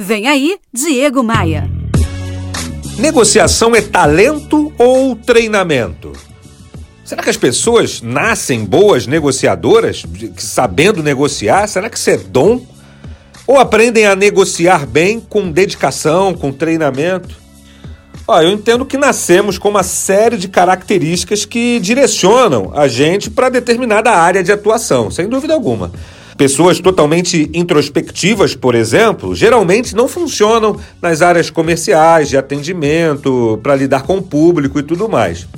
Vem aí, Diego Maia. Negociação é talento ou treinamento? Será que as pessoas nascem boas negociadoras, sabendo negociar? Será que isso é dom? Ou aprendem a negociar bem com dedicação, com treinamento? Ó, eu entendo que nascemos com uma série de características que direcionam a gente para determinada área de atuação, sem dúvida alguma. Pessoas totalmente introspectivas, por exemplo, geralmente não funcionam nas áreas comerciais, de atendimento, para lidar com o público e tudo mais.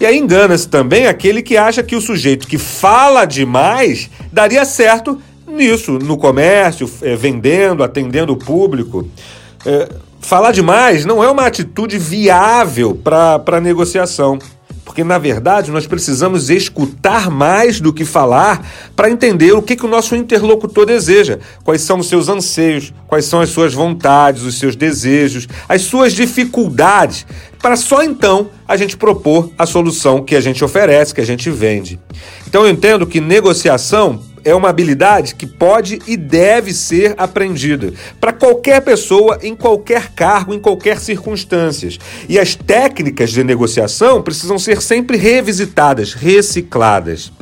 E aí engana-se também aquele que acha que o sujeito que fala demais daria certo nisso, no comércio, é, vendendo, atendendo o público. É, falar demais não é uma atitude viável para negociação. Porque, na verdade, nós precisamos escutar mais do que falar para entender o que, que o nosso interlocutor deseja, quais são os seus anseios, quais são as suas vontades, os seus desejos, as suas dificuldades, para só então a gente propor a solução que a gente oferece, que a gente vende. Então, eu entendo que negociação é uma habilidade que pode e deve ser aprendida para qualquer pessoa, em qualquer cargo, em qualquer circunstâncias. E as técnicas de negociação precisam ser sempre revisitadas, recicladas.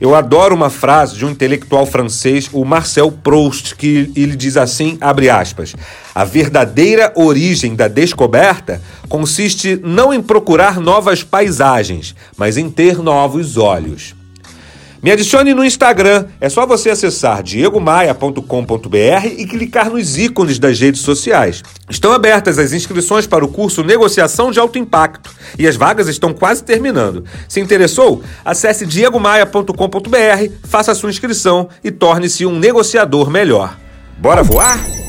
Eu adoro uma frase de um intelectual francês, o Marcel Proust, que ele diz assim, abre aspas: "A verdadeira origem da descoberta consiste não em procurar novas paisagens, mas em ter novos olhos." Me adicione no Instagram. É só você acessar diegomaia.com.br e clicar nos ícones das redes sociais. Estão abertas as inscrições para o curso Negociação de Alto Impacto e as vagas estão quase terminando. Se interessou? Acesse diegomaia.com.br, faça sua inscrição e torne-se um negociador melhor. Bora voar?